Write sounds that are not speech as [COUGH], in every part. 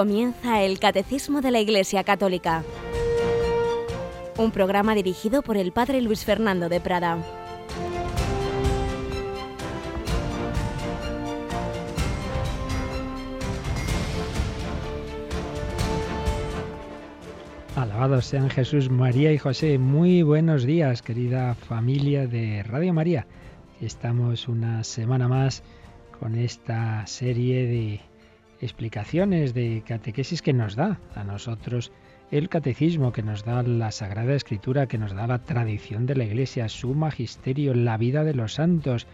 Comienza el Catecismo de la Iglesia Católica, un programa dirigido por el Padre Luis Fernando de Prada. Alabados sean Jesús, María y José. Muy buenos días, querida familia de Radio María. Estamos una semana más con esta serie de explicaciones de catequesis que nos da a nosotros el catecismo, que nos da la Sagrada Escritura, que nos da la tradición de la Iglesia, su magisterio, la vida de los santos,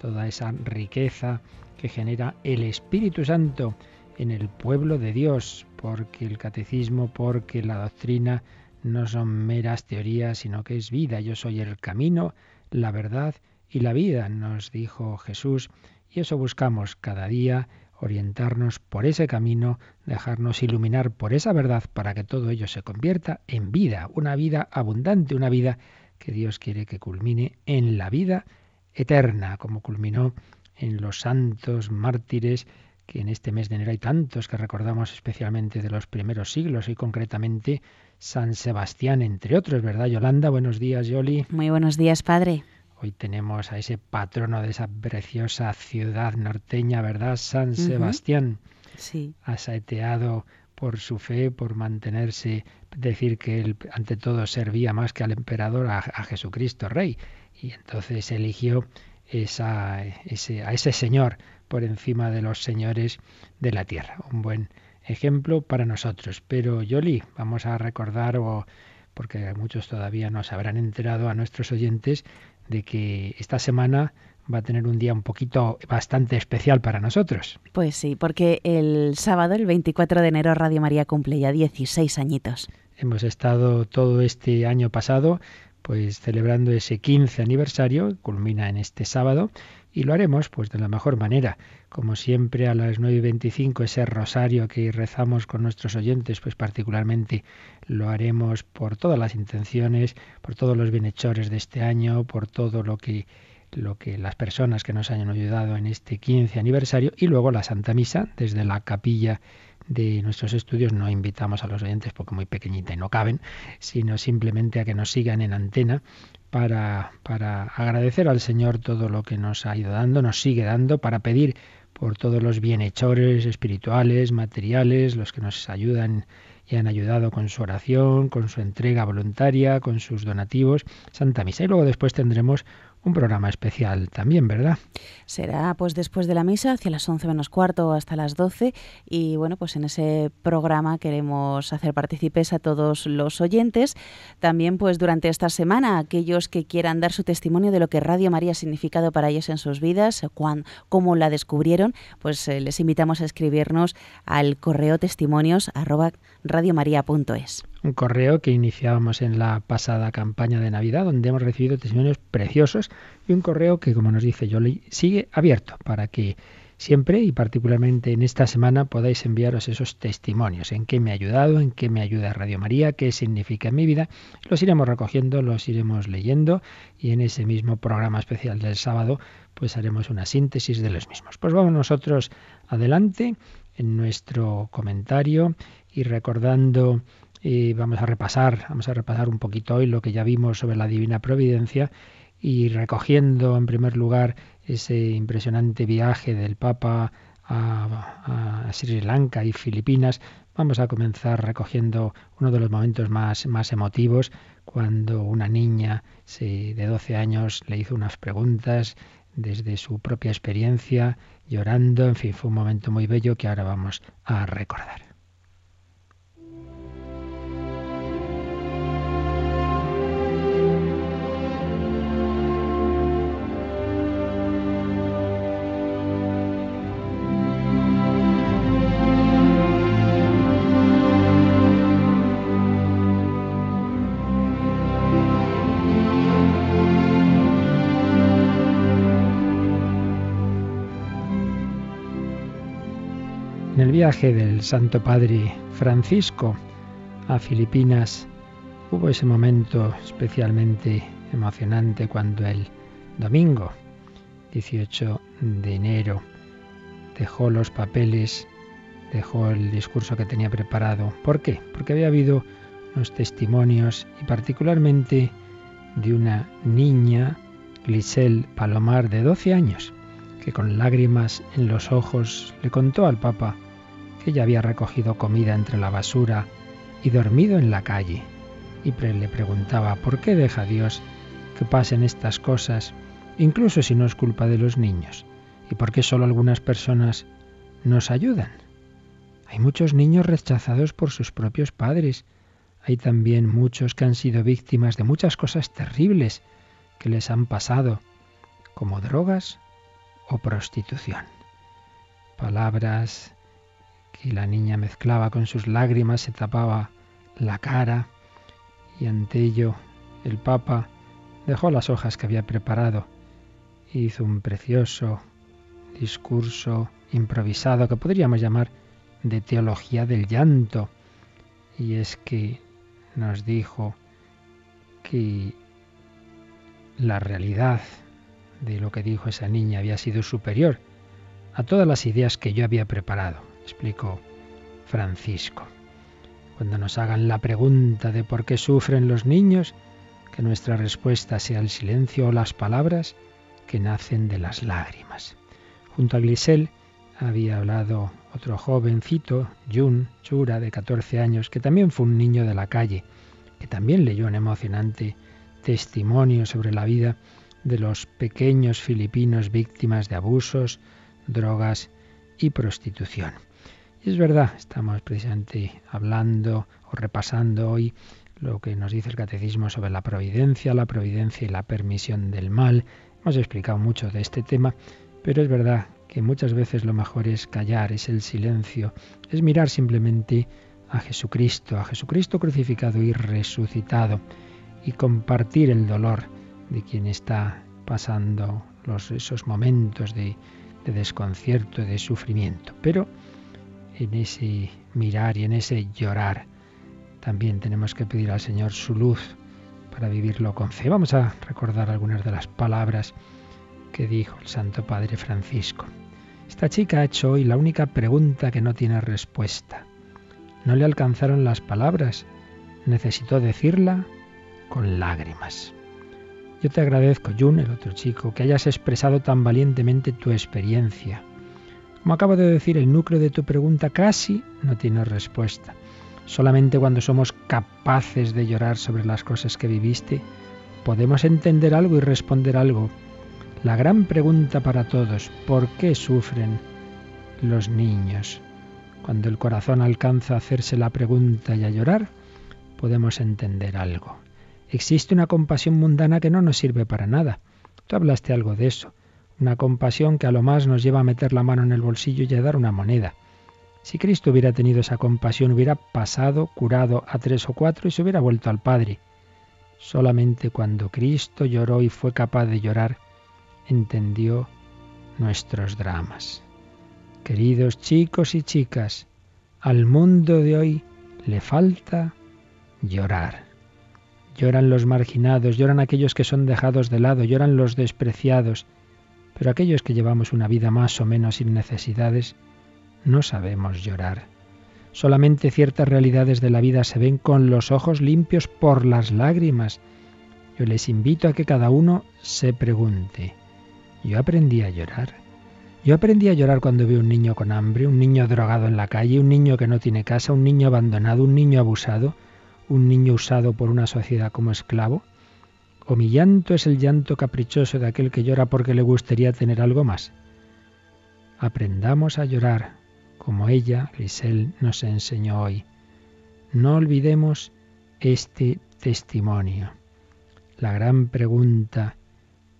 toda esa riqueza que genera el Espíritu Santo en el pueblo de Dios, porque el catecismo, porque la doctrina no son meras teorías, sino que es vida. Yo soy el camino, la verdad y la vida, nos dijo Jesús, y eso buscamos cada día orientarnos por ese camino, dejarnos iluminar por esa verdad para que todo ello se convierta en vida, una vida abundante, una vida que Dios quiere que culmine en la vida eterna, como culminó en los santos mártires, que en este mes de enero hay tantos que recordamos especialmente de los primeros siglos y concretamente San Sebastián, entre otros, ¿verdad, Yolanda? Buenos días, Yoli. Muy buenos días, padre. Hoy tenemos a ese patrono de esa preciosa ciudad norteña, ¿verdad? San Sebastián. Sí. Asaeteado por su fe, por mantenerse, decir que él ante todo servía más que al emperador, a, Jesucristo Rey. Y entonces eligió esa, ese, a ese señor por encima de los señores de la tierra. Un buen ejemplo para nosotros. Pero Yoli, vamos a recordar, o porque muchos todavía no se habrán enterado a nuestros oyentes, de que esta semana va a tener un día un poquito bastante especial para nosotros. Pues sí, porque el sábado, el 24 de enero, Radio María cumple ya 16 añitos. Hemos estado todo este año pasado pues celebrando ese 15 aniversario, culmina en este sábado, y lo haremos pues de la mejor manera. Como siempre a las 9 y 25 ese rosario que rezamos con nuestros oyentes, pues particularmente lo haremos por todas las intenciones, por todos los bienhechores de este año, por todo lo que lo que las personas que nos hayan ayudado en este 15 aniversario y luego la Santa Misa desde la capilla de nuestros estudios. No invitamos a los oyentes porque muy pequeñita y no caben, sino simplemente a que nos sigan en antena para, para agradecer al Señor todo lo que nos ha ido dando, nos sigue dando, para pedir por todos los bienhechores espirituales, materiales, los que nos ayudan y han ayudado con su oración, con su entrega voluntaria, con sus donativos, Santa Misa. Y luego después tendremos un programa especial también, ¿verdad? Será pues después de la misa, hacia las 11 menos cuarto hasta las 12 y bueno, pues en ese programa queremos hacer partícipes a todos los oyentes. También pues durante esta semana aquellos que quieran dar su testimonio de lo que Radio María ha significado para ellos en sus vidas, cómo la descubrieron, pues eh, les invitamos a escribirnos al correo testimonios radiomaria.es un correo que iniciábamos en la pasada campaña de Navidad, donde hemos recibido testimonios preciosos y un correo que, como nos dice Yoli, sigue abierto para que siempre y particularmente en esta semana podáis enviaros esos testimonios, en qué me ha ayudado, en qué me ayuda Radio María, qué significa en mi vida. Los iremos recogiendo, los iremos leyendo y en ese mismo programa especial del sábado pues haremos una síntesis de los mismos. Pues vamos nosotros adelante en nuestro comentario y recordando y vamos a repasar, vamos a repasar un poquito hoy lo que ya vimos sobre la divina providencia y recogiendo en primer lugar ese impresionante viaje del Papa a, Sri Lanka y Filipinas, vamos a comenzar recogiendo uno de los momentos más, más emotivos, cuando una niña de 12 años le hizo unas preguntas desde su propia experiencia, llorando, en fin, fue un momento muy bello que ahora vamos a recordar. Viaje del Santo Padre Francisco a Filipinas hubo ese momento especialmente emocionante cuando el domingo 18 de enero dejó los papeles dejó el discurso que tenía preparado. ¿Por qué? Porque había habido unos testimonios y particularmente de una niña, Glisel Palomar, de 12 años, que con lágrimas en los ojos le contó al Papa que ella había recogido comida entre la basura y dormido en la calle. Y le preguntaba, ¿por qué deja Dios que pasen estas cosas, incluso si no es culpa de los niños? ¿Y por qué solo algunas personas nos ayudan? Hay muchos niños rechazados por sus propios padres. Hay también muchos que han sido víctimas de muchas cosas terribles que les han pasado, como drogas o prostitución. Palabras que la niña mezclaba con sus lágrimas, se tapaba la cara y ante ello el Papa dejó las hojas que había preparado e hizo un precioso discurso improvisado que podríamos llamar de teología del llanto. Y es que nos dijo que la realidad de lo que dijo esa niña había sido superior a todas las ideas que yo había preparado, explicó Francisco. Cuando nos hagan la pregunta de por qué sufren los niños, que nuestra respuesta sea el silencio o las palabras que nacen de las lágrimas. Junto a Glisel había hablado otro jovencito, Jun Chura, de 14 años, que también fue un niño de la calle, que también leyó un emocionante testimonio sobre la vida de los pequeños filipinos víctimas de abusos, drogas y prostitución. Es verdad, estamos precisamente hablando o repasando hoy lo que nos dice el catecismo sobre la providencia, la providencia y la permisión del mal. Hemos explicado mucho de este tema, pero es verdad que muchas veces lo mejor es callar, es el silencio, es mirar simplemente a Jesucristo, a Jesucristo crucificado y resucitado, y compartir el dolor de quien está pasando esos momentos de, de desconcierto, de sufrimiento. Pero en ese mirar y en ese llorar también tenemos que pedir al Señor su luz para vivirlo con fe. Vamos a recordar algunas de las palabras que dijo el Santo Padre Francisco. Esta chica ha hecho hoy la única pregunta que no tiene respuesta. No le alcanzaron las palabras, necesitó decirla con lágrimas. Yo te agradezco, Jun, el otro chico, que hayas expresado tan valientemente tu experiencia. Como acabo de decir, el núcleo de tu pregunta casi no tiene respuesta. Solamente cuando somos capaces de llorar sobre las cosas que viviste, podemos entender algo y responder algo la gran pregunta para todos, ¿por qué sufren los niños? Cuando el corazón alcanza a hacerse la pregunta y a llorar, podemos entender algo. Existe una compasión mundana que no nos sirve para nada. Tú hablaste algo de eso. Una compasión que a lo más nos lleva a meter la mano en el bolsillo y a dar una moneda. Si Cristo hubiera tenido esa compasión, hubiera pasado, curado a tres o cuatro y se hubiera vuelto al Padre. Solamente cuando Cristo lloró y fue capaz de llorar, entendió nuestros dramas. Queridos chicos y chicas, al mundo de hoy le falta llorar. Lloran los marginados, lloran aquellos que son dejados de lado, lloran los despreciados, pero aquellos que llevamos una vida más o menos sin necesidades, no sabemos llorar. Solamente ciertas realidades de la vida se ven con los ojos limpios por las lágrimas. Yo les invito a que cada uno se pregunte, yo aprendí a llorar. Yo aprendí a llorar cuando veo un niño con hambre, un niño drogado en la calle, un niño que no tiene casa, un niño abandonado, un niño abusado, un niño usado por una sociedad como esclavo. ¿O mi llanto es el llanto caprichoso de aquel que llora porque le gustaría tener algo más? Aprendamos a llorar, como ella, Grisel, nos enseñó hoy. No olvidemos este testimonio. La gran pregunta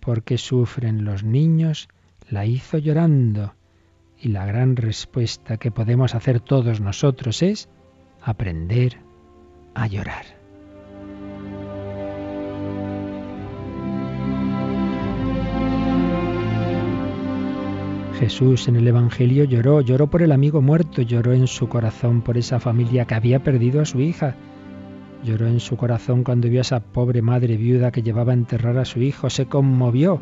¿Por qué sufren los niños? la hizo llorando. Y la gran respuesta que podemos hacer todos nosotros es aprender a llorar. Jesús en el Evangelio lloró, lloró por el amigo muerto, lloró en su corazón por esa familia que había perdido a su hija, Lloró en su corazón cuando vio a esa pobre madre viuda que llevaba a enterrar a su hijo. Se conmovió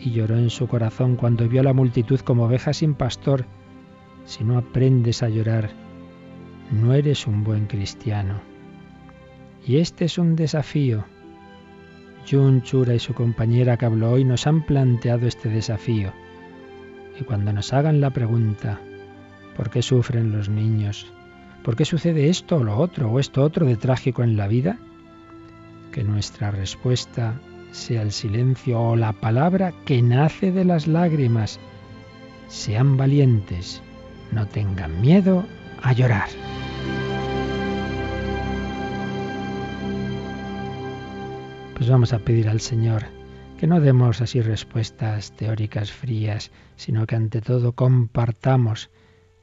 y lloró en su corazón cuando vio a la multitud como ovejas sin pastor. si no aprendes a llorar, no eres un buen cristiano. Y este es un desafío. Jun Chura y su compañera que habló hoy nos han planteado este desafío. Y cuando nos hagan la pregunta, ¿por qué sufren los niños? ¿Por qué sucede esto o lo otro o esto otro de trágico en la vida? Que nuestra respuesta sea el silencio o la palabra que nace de las lágrimas. Sean valientes, no tengan miedo a llorar. Pues vamos a pedir al Señor que no demos así respuestas teóricas frías, sino que ante todo compartamos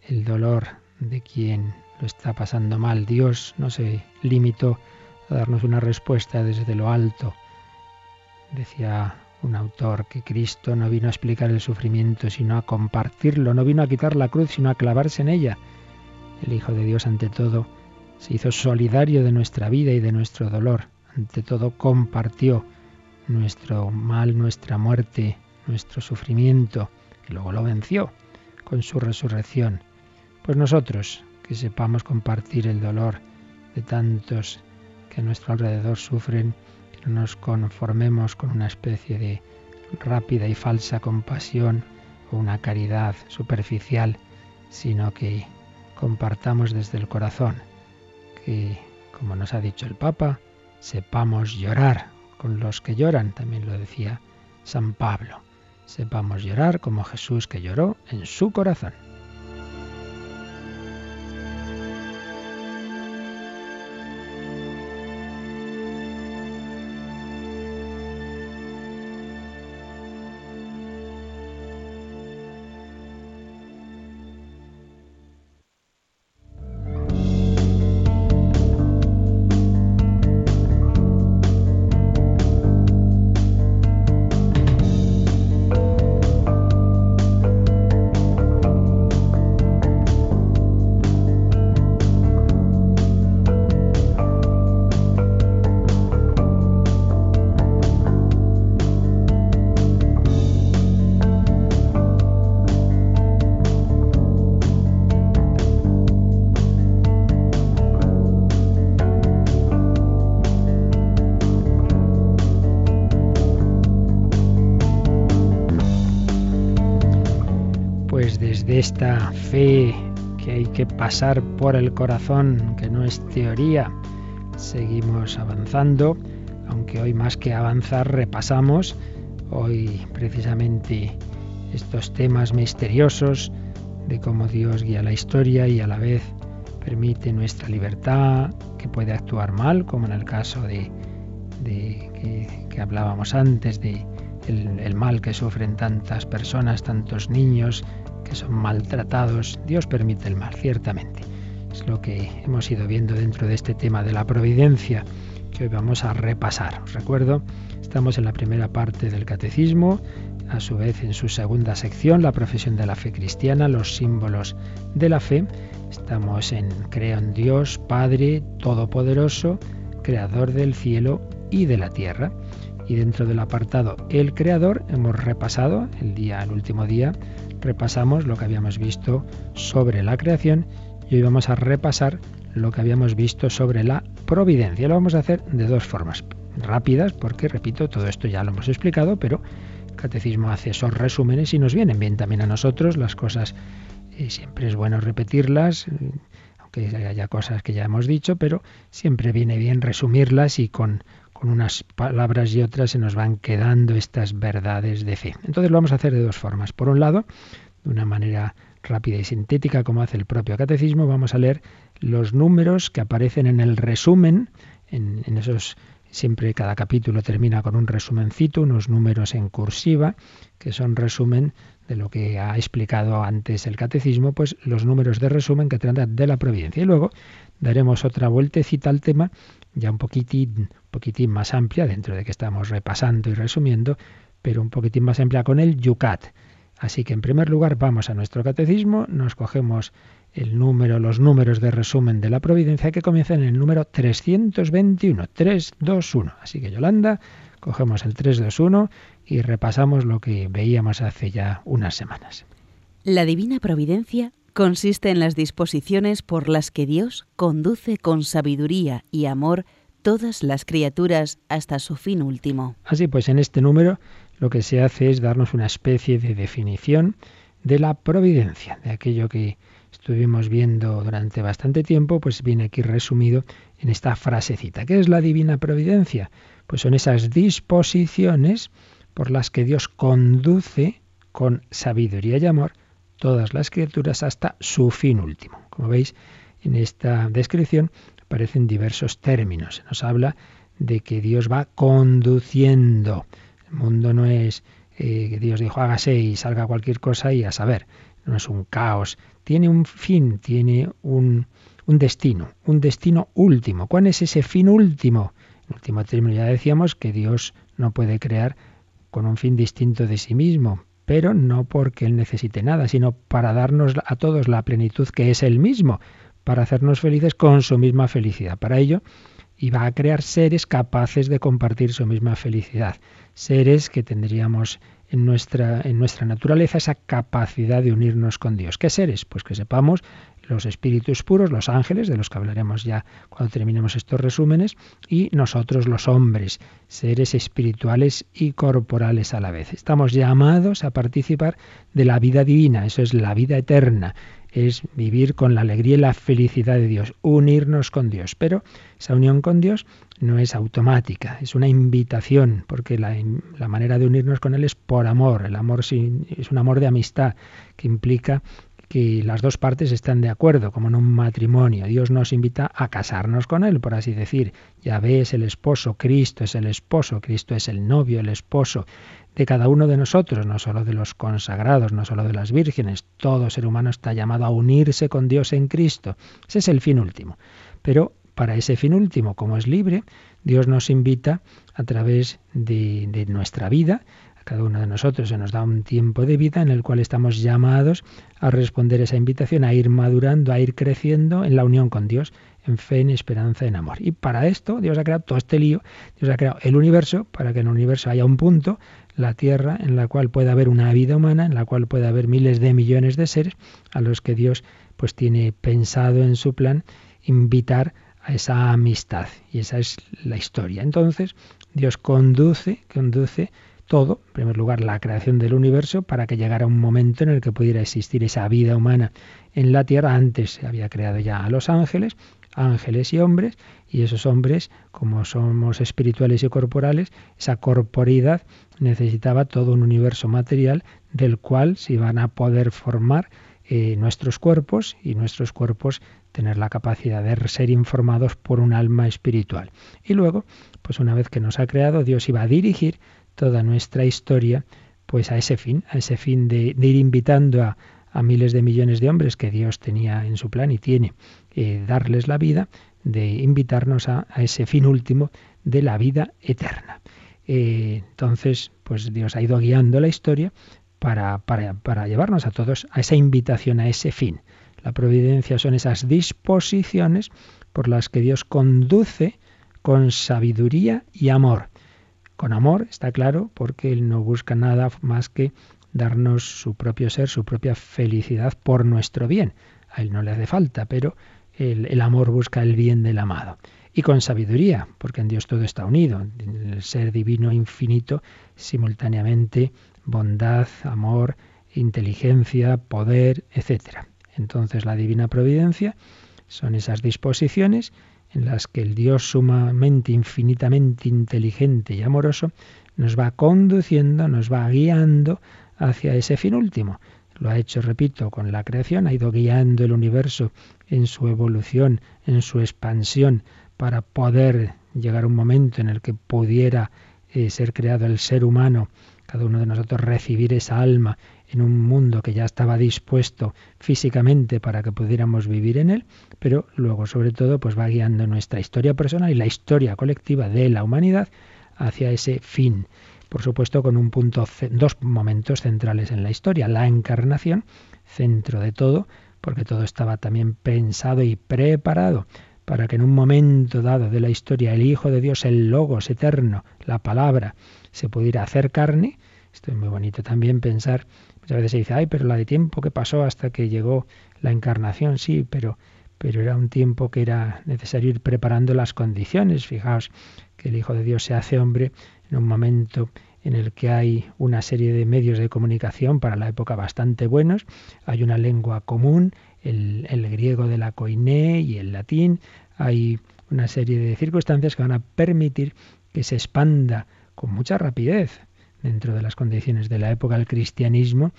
el dolor de quien lo está pasando mal. Dios no se limitó a darnos una respuesta desde lo alto. Decía un autor que Cristo no vino a explicar el sufrimiento, sino a compartirlo, no vino a quitar la cruz, sino a clavarse en ella. El Hijo de Dios, ante todo, se hizo solidario de nuestra vida y de nuestro dolor. Ante todo, compartió nuestro mal, nuestra muerte, nuestro sufrimiento, y luego lo venció con su resurrección. Pues nosotros, que sepamos compartir el dolor de tantos que a nuestro alrededor sufren, que no nos conformemos con una especie de rápida y falsa compasión o una caridad superficial, sino que compartamos desde el corazón, que, como nos ha dicho el Papa, sepamos llorar con los que lloran, también lo decía San Pablo. Sepamos llorar como Jesús que lloró en su corazón. Esta fe que hay que pasar por el corazón, que no es teoría. Seguimos avanzando, aunque hoy más que avanzar repasamos hoy precisamente estos temas misteriosos de cómo Dios guía la historia y a la vez permite nuestra libertad, que puede actuar mal, como en el caso de, que, hablábamos antes, de el mal que sufren tantas personas, tantos niños, que son maltratados. Dios permite el mal, ciertamente. Es lo que hemos ido viendo dentro de este tema de la providencia que hoy vamos a repasar. Os recuerdo, estamos en la primera parte del catecismo, a su vez en su segunda sección, la profesión de la fe cristiana, los símbolos de la fe. Estamos en Creo en Dios, Padre Todopoderoso, Creador del cielo y de la tierra. Y dentro del apartado El Creador hemos repasado el día, el último día, repasamos lo que habíamos visto sobre la creación y hoy vamos a repasar lo que habíamos visto sobre la providencia. Lo vamos a hacer de dos formas rápidas, porque, repito, todo esto ya lo hemos explicado, pero el catecismo hace esos resúmenes y nos vienen bien también a nosotros. Las cosas eh, siempre es bueno repetirlas, eh, aunque haya cosas que ya hemos dicho, pero siempre viene bien resumirlas y con, con unas palabras y otras se nos van quedando estas verdades de fe. Entonces lo vamos a hacer de dos formas. Por un lado, de una manera rápida y sintética, como hace el propio catecismo, vamos a leer los números que aparecen en el resumen, en, en esos siempre cada capítulo termina con un resumencito, unos números en cursiva, que son resumen de lo que ha explicado antes el catecismo, pues los números de resumen que tratan de la providencia. Y luego daremos otra vueltecita al tema ya un poquitín, poquitín más amplia, dentro de que estamos repasando y resumiendo, pero un poquitín más amplia con el Yucat. Así que en primer lugar vamos a nuestro catecismo, nos cogemos el número, los números de resumen de la providencia que comienzan en el número 321, 321. Así que Yolanda, cogemos el 321 y repasamos lo que veíamos hace ya unas semanas. La divina providencia consiste en las disposiciones por las que Dios conduce con sabiduría y amor todas las criaturas hasta su fin último. Así pues, en este número lo que se hace es darnos una especie de definición de la providencia, de aquello que estuvimos viendo durante bastante tiempo, pues viene aquí resumido en esta frasecita. ¿Qué es la divina providencia? Pues son esas disposiciones por las que Dios conduce con sabiduría y amor todas las criaturas hasta su fin último. Como veis, en esta descripción aparecen diversos términos. Se nos habla de que Dios va conduciendo. El mundo no es eh, que Dios dijo hágase y salga cualquier cosa y a saber, no es un caos. Tiene un fin, tiene un, un destino, un destino último. ¿Cuál es ese fin último? En último término ya decíamos que Dios no puede crear con un fin distinto de sí mismo, pero no porque Él necesite nada, sino para darnos a todos la plenitud que es Él mismo, para hacernos felices con su misma felicidad. Para ello, iba a crear seres capaces de compartir su misma felicidad, seres que tendríamos en nuestra, en nuestra naturaleza esa capacidad de unirnos con Dios. ¿Qué seres? Pues que sepamos los espíritus puros, los ángeles, de los que hablaremos ya cuando terminemos estos resúmenes, y nosotros los hombres, seres espirituales y corporales a la vez. Estamos llamados a participar de la vida divina, eso es la vida eterna, es vivir con la alegría y la felicidad de Dios, unirnos con Dios. Pero esa unión con Dios no es automática, es una invitación, porque la, manera de unirnos con Él es por amor. El amor es un amor de amistad que implica que las dos partes están de acuerdo, como en un matrimonio. Dios nos invita a casarnos con Él, por así decir. Yahvé es el esposo, Cristo es el esposo, Cristo es el novio, el esposo de cada uno de nosotros, no solo de los consagrados, no solo de las vírgenes. Todo ser humano está llamado a unirse con Dios en Cristo. Ese es el fin último. Pero para ese fin último, como es libre, Dios nos invita a través de, de nuestra vida, cada uno de nosotros se nos da un tiempo de vida en el cual estamos llamados a responder esa invitación, a ir madurando, a ir creciendo en la unión con Dios, en fe, en esperanza, en amor. Y para esto Dios ha creado todo este lío, Dios ha creado el universo para que en el universo haya un punto, la Tierra, en la cual pueda haber una vida humana, en la cual pueda haber miles de millones de seres a los que Dios pues tiene pensado en su plan invitar a esa amistad. Y esa es la historia. Entonces, Dios conduce, conduce todo, en primer lugar, la creación del universo para que llegara un momento en el que pudiera existir esa vida humana en la tierra. Antes se había creado ya a los ángeles, ángeles y hombres, y esos hombres, como somos espirituales y corporales, esa corporidad necesitaba todo un universo material del cual se iban a poder formar eh, nuestros cuerpos y nuestros cuerpos tener la capacidad de ser informados por un alma espiritual. Y luego, pues una vez que nos ha creado, Dios iba a dirigir toda nuestra historia, pues a ese fin, a ese fin de, ir invitando a, miles de millones de hombres que Dios tenía en su plan y tiene, eh, darles la vida, de invitarnos a, ese fin último de la vida eterna. Eh, entonces, pues Dios ha ido guiando la historia para, para, para llevarnos a todos a esa invitación, a ese fin. La providencia son esas disposiciones por las que Dios conduce con sabiduría y amor con amor, está claro, porque Él no busca nada más que darnos su propio ser, su propia felicidad por nuestro bien. A Él no le hace falta, pero el, amor busca el bien del amado. Y con sabiduría, porque en Dios todo está unido. El ser divino infinito, simultáneamente bondad, amor, inteligencia, poder, etc. Entonces la divina providencia son esas disposiciones en las que el Dios sumamente, infinitamente inteligente y amoroso nos va conduciendo, nos va guiando hacia ese fin último. Lo ha hecho, repito, con la creación, ha ido guiando el universo en su evolución, en su expansión, para poder llegar a un momento en el que pudiera eh, ser creado el ser humano, cada uno de nosotros recibir esa alma en un mundo que ya estaba dispuesto físicamente para que pudiéramos vivir en él, pero luego sobre todo pues va guiando nuestra historia personal y la historia colectiva de la humanidad hacia ese fin. Por supuesto con un punto dos momentos centrales en la historia, la encarnación, centro de todo, porque todo estaba también pensado y preparado para que en un momento dado de la historia el Hijo de Dios, el Logos eterno, la palabra, se pudiera hacer carne. Esto es muy bonito también pensar Muchas veces se dice, ay, pero la de tiempo que pasó hasta que llegó la encarnación, sí, pero, pero era un tiempo que era necesario ir preparando las condiciones. Fijaos que el Hijo de Dios se hace hombre en un momento en el que hay una serie de medios de comunicación para la época bastante buenos, hay una lengua común, el, el griego de la coiné y el latín, hay una serie de circunstancias que van a permitir que se expanda con mucha rapidez dentro de las condiciones de la época del cristianismo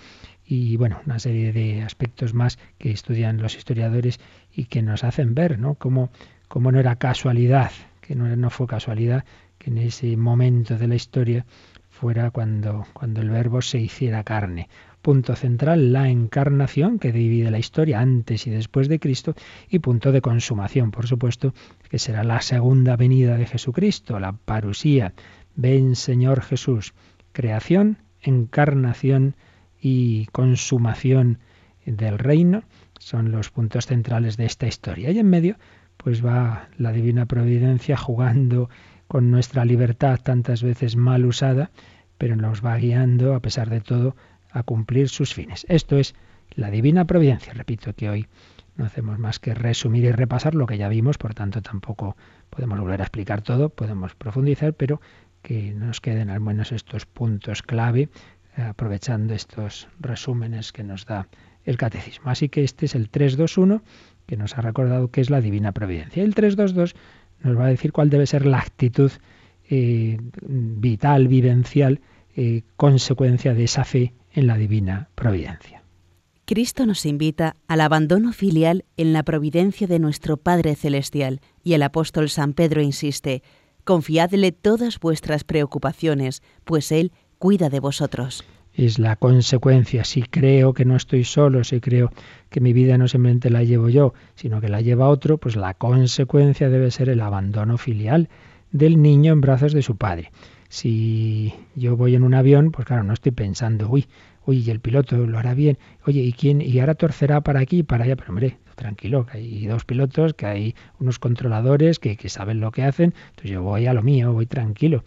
y bueno, una serie de aspectos más que estudian los historiadores y que nos hacen ver, ¿no? Cómo, no era casualidad, que no, no fue casualidad que en ese momento de la historia fuera cuando, cuando el verbo se hiciera carne. Punto central, la encarnación, que divide la historia antes y después de Cristo, y punto de consumación, por supuesto, que será la segunda venida de Jesucristo, la parusía. Ven Señor Jesús, creación, encarnación y consumación del reino son los puntos centrales de esta historia. Y en medio, pues va la divina providencia jugando con nuestra libertad tantas veces mal usada, pero nos va guiando, a pesar de todo, a cumplir sus fines. Esto es la divina providencia. Repito que hoy no hacemos más que resumir y repasar lo que ya vimos, por tanto tampoco podemos volver a explicar todo, podemos profundizar, pero que nos queden al menos estos puntos clave, eh, aprovechando estos resúmenes que nos da el catecismo. Así que este es el 321 que nos ha recordado que es la divina providencia. El 322 nos va a decir cuál debe ser la actitud eh, vital, vivencial, eh, consecuencia de esa fe en la divina providencia. Cristo nos invita al abandono filial en la providencia de nuestro Padre Celestial y el apóstol San Pedro insiste, Confiadle todas vuestras preocupaciones, pues Él cuida de vosotros. Es la consecuencia. Si creo que no estoy solo, si creo que mi vida no simplemente la llevo yo, sino que la lleva otro, pues la consecuencia debe ser el abandono filial del niño en brazos de su padre. Si yo voy en un avión, pues claro, no estoy pensando, uy, uy, el piloto lo hará bien, oye, ¿y quién? Y ahora torcerá para aquí y para allá, pero hombre, tranquilo, que hay dos pilotos, que hay unos controladores que, saben lo que hacen, entonces yo voy a lo mío, voy tranquilo.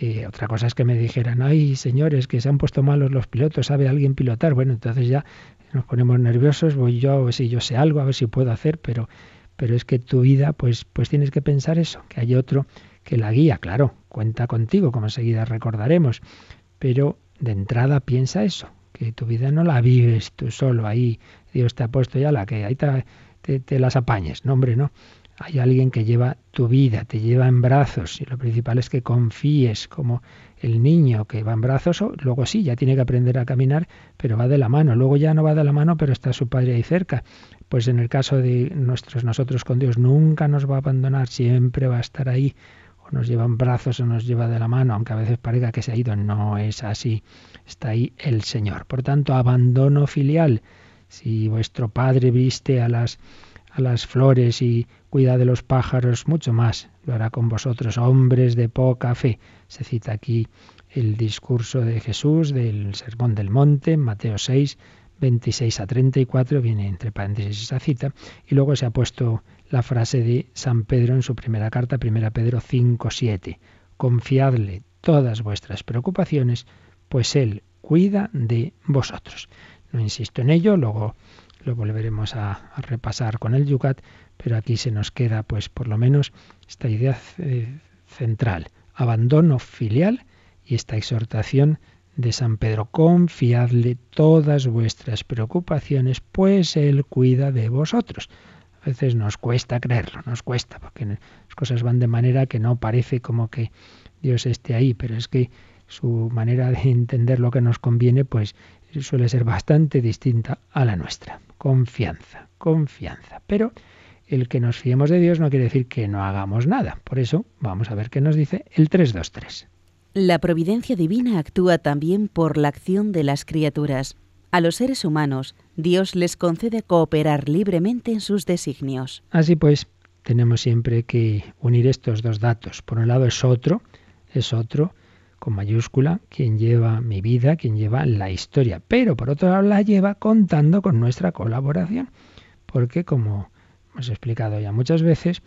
Eh, otra cosa es que me dijeran, ay señores, que se han puesto malos los pilotos, ¿sabe alguien pilotar? Bueno, entonces ya nos ponemos nerviosos, voy yo a ver si yo sé algo, a ver si puedo hacer, pero, pero es que tu vida, pues, pues tienes que pensar eso, que hay otro que la guía, claro, cuenta contigo, como enseguida recordaremos, pero de entrada piensa eso, que tu vida no la vives tú solo ahí, Dios te ha puesto ya la que ahí te, las apañes. No, hombre, no. Hay alguien que lleva tu vida, te lleva en brazos y lo principal es que confíes como el niño que va en brazos, luego sí, ya tiene que aprender a caminar, pero va de la mano, luego ya no va de la mano, pero está su padre ahí cerca. Pues en el caso de nuestros nosotros con Dios nunca nos va a abandonar, siempre va a estar ahí nos lleva en brazos o nos lleva de la mano, aunque a veces parezca que se ha ido, no es así. Está ahí el Señor. Por tanto, abandono filial. Si vuestro Padre viste a las, a las flores y cuida de los pájaros, mucho más lo hará con vosotros, hombres de poca fe. Se cita aquí el discurso de Jesús del Sermón del Monte, Mateo 6, 26 a 34, viene entre paréntesis esa cita, y luego se ha puesto la frase de San Pedro en su primera carta, 1 Pedro 5, 7. Confiadle todas vuestras preocupaciones, pues Él cuida de vosotros. No insisto en ello, luego lo volveremos a, repasar con el Yucat, pero aquí se nos queda, pues por lo menos, esta idea central, abandono filial y esta exhortación de San Pedro, confiadle todas vuestras preocupaciones, pues Él cuida de vosotros. A veces nos cuesta creerlo, nos cuesta, porque las cosas van de manera que no parece como que Dios esté ahí, pero es que su manera de entender lo que nos conviene, pues suele ser bastante distinta a la nuestra. Confianza, confianza. Pero el que nos fiemos de Dios no quiere decir que no hagamos nada. Por eso vamos a ver qué nos dice el 323. La providencia divina actúa también por la acción de las criaturas. A los seres humanos, Dios les concede cooperar libremente en sus designios. Así pues, tenemos siempre que unir estos dos datos. Por un lado es otro, es otro, con mayúscula, quien lleva mi vida, quien lleva la historia. Pero por otro lado la lleva contando con nuestra colaboración. Porque, como hemos explicado ya muchas veces,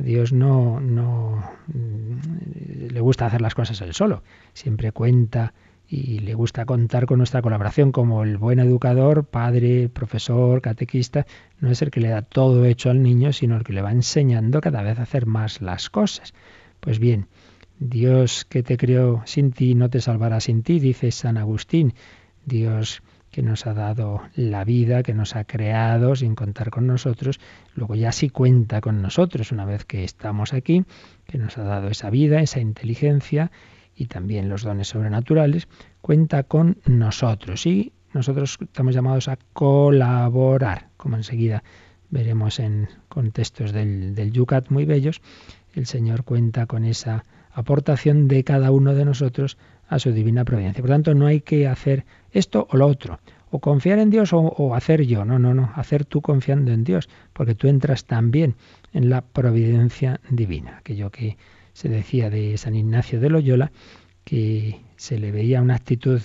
a Dios no, no mm, le gusta hacer las cosas él solo. Siempre cuenta y le gusta contar con nuestra colaboración como el buen educador, padre, profesor, catequista, no es el que le da todo hecho al niño, sino el que le va enseñando cada vez a hacer más las cosas. Pues bien, Dios que te creó sin ti no te salvará sin ti, dice San Agustín. Dios que nos ha dado la vida, que nos ha creado sin contar con nosotros, luego ya sí cuenta con nosotros una vez que estamos aquí, que nos ha dado esa vida, esa inteligencia y también los dones sobrenaturales, cuenta con nosotros y nosotros estamos llamados a colaborar, como enseguida veremos en contextos del, del Yucat muy bellos, el Señor cuenta con esa aportación de cada uno de nosotros a su divina providencia. Por tanto, no hay que hacer esto o lo otro, o confiar en Dios o, hacer yo. No, no, no, hacer tú confiando en Dios, porque tú entras también en la providencia divina. Aquello que se decía de San Ignacio de Loyola, que se le veía una actitud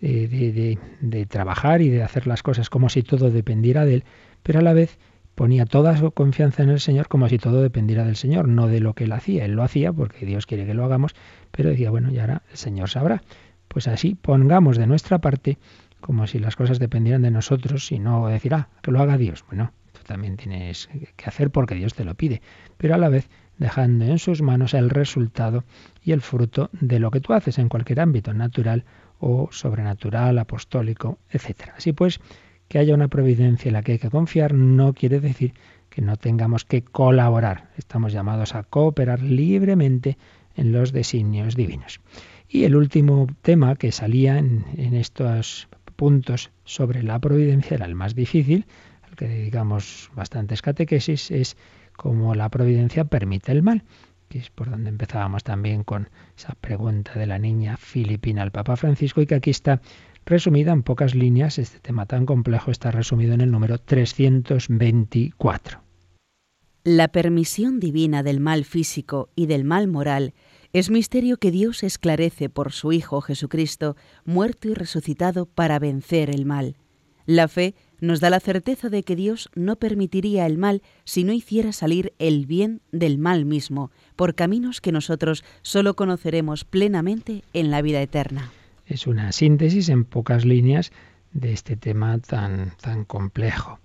de, de, trabajar y de hacer las cosas como si todo dependiera de él, pero a la vez ponía toda su confianza en el Señor como si todo dependiera del Señor, no de lo que él hacía. Él lo hacía porque Dios quiere que lo hagamos, pero decía, bueno, y ahora el Señor sabrá. Pues así pongamos de nuestra parte como si las cosas dependieran de nosotros y no decir, ah, que lo haga Dios. Bueno, tú también tienes que hacer porque Dios te lo pide, pero a la vez dejando en sus manos el resultado y el fruto de lo que tú haces en cualquier ámbito natural o sobrenatural, apostólico, etc. Así pues, que haya una providencia en la que hay que confiar no quiere decir que no tengamos que colaborar. Estamos llamados a cooperar libremente en los designios divinos. Y el último tema que salía en, en estos puntos sobre la providencia era el más difícil, al que dedicamos bastantes catequesis, es como la providencia permite el mal, que es por donde empezábamos también con esa pregunta de la niña filipina al Papa Francisco y que aquí está resumida en pocas líneas. Este tema tan complejo está resumido en el número 324. La permisión divina del mal físico y del mal moral es misterio que Dios esclarece por su Hijo Jesucristo, muerto y resucitado para vencer el mal. La fe nos da la certeza de que Dios no permitiría el mal si no hiciera salir el bien del mal mismo, por caminos que nosotros solo conoceremos plenamente en la vida eterna. Es una síntesis en pocas líneas de este tema tan, tan complejo,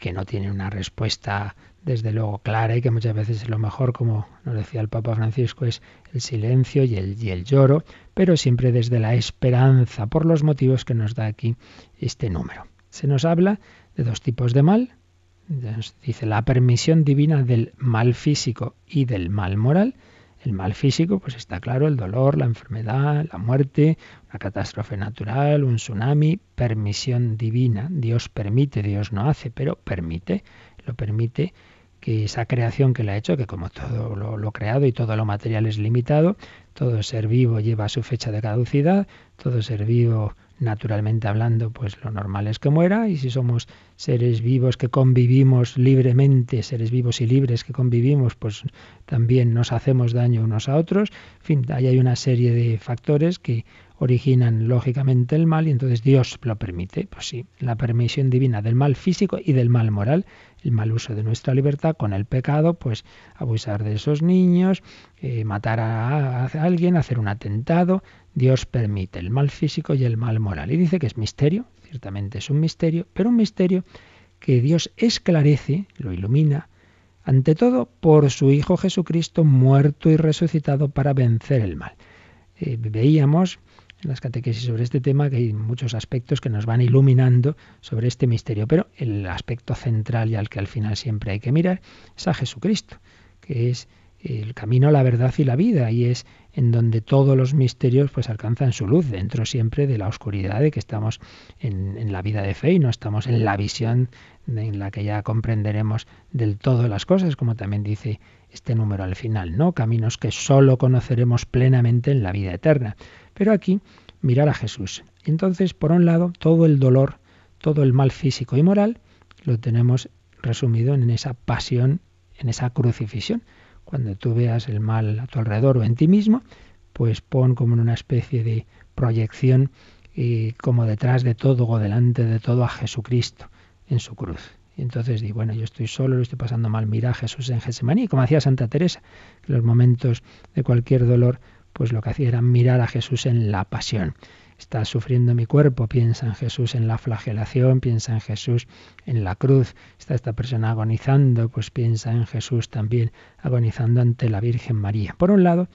que no tiene una respuesta desde luego clara y que muchas veces es lo mejor, como nos decía el Papa Francisco, es el silencio y el, y el lloro, pero siempre desde la esperanza, por los motivos que nos da aquí este número. Se nos habla de dos tipos de mal. dice la permisión divina del mal físico y del mal moral. El mal físico, pues está claro, el dolor, la enfermedad, la muerte, una catástrofe natural, un tsunami, permisión divina. Dios permite, Dios no hace, pero permite, lo permite que esa creación que le ha hecho, que como todo lo, lo, creado y todo lo material es limitado, todo ser vivo lleva su fecha de caducidad, todo ser vivo naturalmente hablando, pues lo normal es que muera y si somos seres vivos que convivimos libremente, seres vivos y libres que convivimos, pues también nos hacemos daño unos a otros. En fin, ahí hay una serie de factores que originan lógicamente el mal y entonces Dios lo permite. Pues sí, la permisión divina del mal físico y del mal moral, el mal uso de nuestra libertad con el pecado, pues abusar de esos niños, eh, matar a, alguien, hacer un atentado, Dios permite el mal físico y el mal moral. Y dice que es misterio, ciertamente es un misterio, pero un misterio que Dios esclarece, lo ilumina, ante todo por su Hijo Jesucristo muerto y resucitado para vencer el mal. Eh, veíamos en las catequesis sobre este tema que hay muchos aspectos que nos van iluminando sobre este misterio, pero el aspecto central y al que al final siempre hay que mirar es a Jesucristo, que es el camino, la verdad y la vida, y es en donde todos los misterios pues alcanzan su luz, dentro siempre de la oscuridad de que estamos en, en, la vida de fe y no estamos en la visión en la que ya comprenderemos del todo las cosas, como también dice este número al final, ¿no? Caminos que solo conoceremos plenamente en la vida eterna. Pero aquí, mirar a Jesús. Entonces, por un lado, todo el dolor, todo el mal físico y moral, lo tenemos resumido en esa pasión, en esa crucifixión cuando tú veas el mal a tu alrededor o en ti mismo, pues pon como en una especie de proyección y como detrás de todo o delante de todo a Jesucristo en su cruz. Y entonces di, bueno, yo estoy solo, lo estoy pasando mal, mira a Jesús en Gesemaní, como hacía Santa Teresa, los momentos de cualquier dolor, pues lo que hacía era mirar a Jesús en la pasión. está sufriendo mi cuerpo, piensa en Jesús en la flagelación, piensa en Jesús en la cruz, está esta persona agonizando, pues piensa en Jesús también agonizando ante la Virgen María. Por un lado,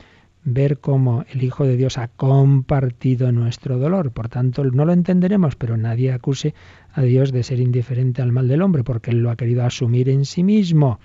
ver cómo el Hijo de Dios ha compartido nuestro dolor. Por tanto, no lo entenderemos, pero nadie acuse a Dios de ser indiferente al mal del hombre, porque Él lo ha querido asumir en sí mismo.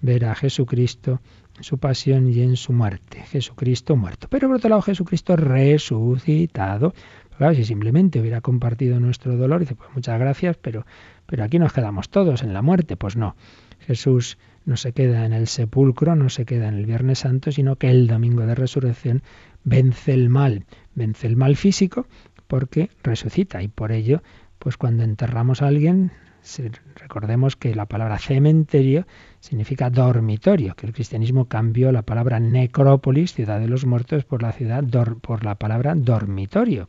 Ver a Jesucristo su pasión y en su muerte. Jesucristo muerto. Pero por otro lado, Jesucristo resucitado. Claro, si simplemente hubiera compartido nuestro dolor, dice, pues muchas gracias, pero, pero aquí nos quedamos todos en la muerte. Pues no. Jesús no se queda en el sepulcro, no se queda en el Viernes Santo, sino que el domingo de resurrección vence el mal, vence el mal físico porque resucita y por ello, pues cuando enterramos a alguien, recordemos que la palabra cementerio significa dormitorio, que el cristianismo cambió la palabra necrópolis, ciudad de los muertos, por la ciudad por la palabra dormitorio,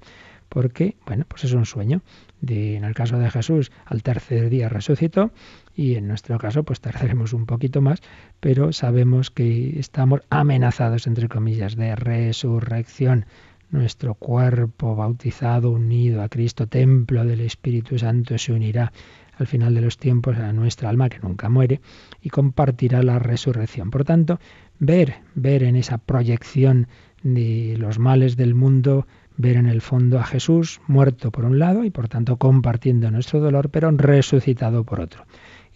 porque bueno, pues es un sueño. De, en el caso de Jesús, al tercer día resucitó y en nuestro caso pues tardaremos un poquito más, pero sabemos que estamos amenazados, entre comillas, de resurrección. Nuestro cuerpo bautizado, unido a Cristo, templo del Espíritu Santo, se unirá al final de los tiempos a nuestra alma que nunca muere y compartirá la resurrección. Por tanto, ver, ver en esa proyección de los males del mundo, ver en el fondo a Jesús muerto por un lado y por tanto compartiendo nuestro dolor, pero resucitado por otro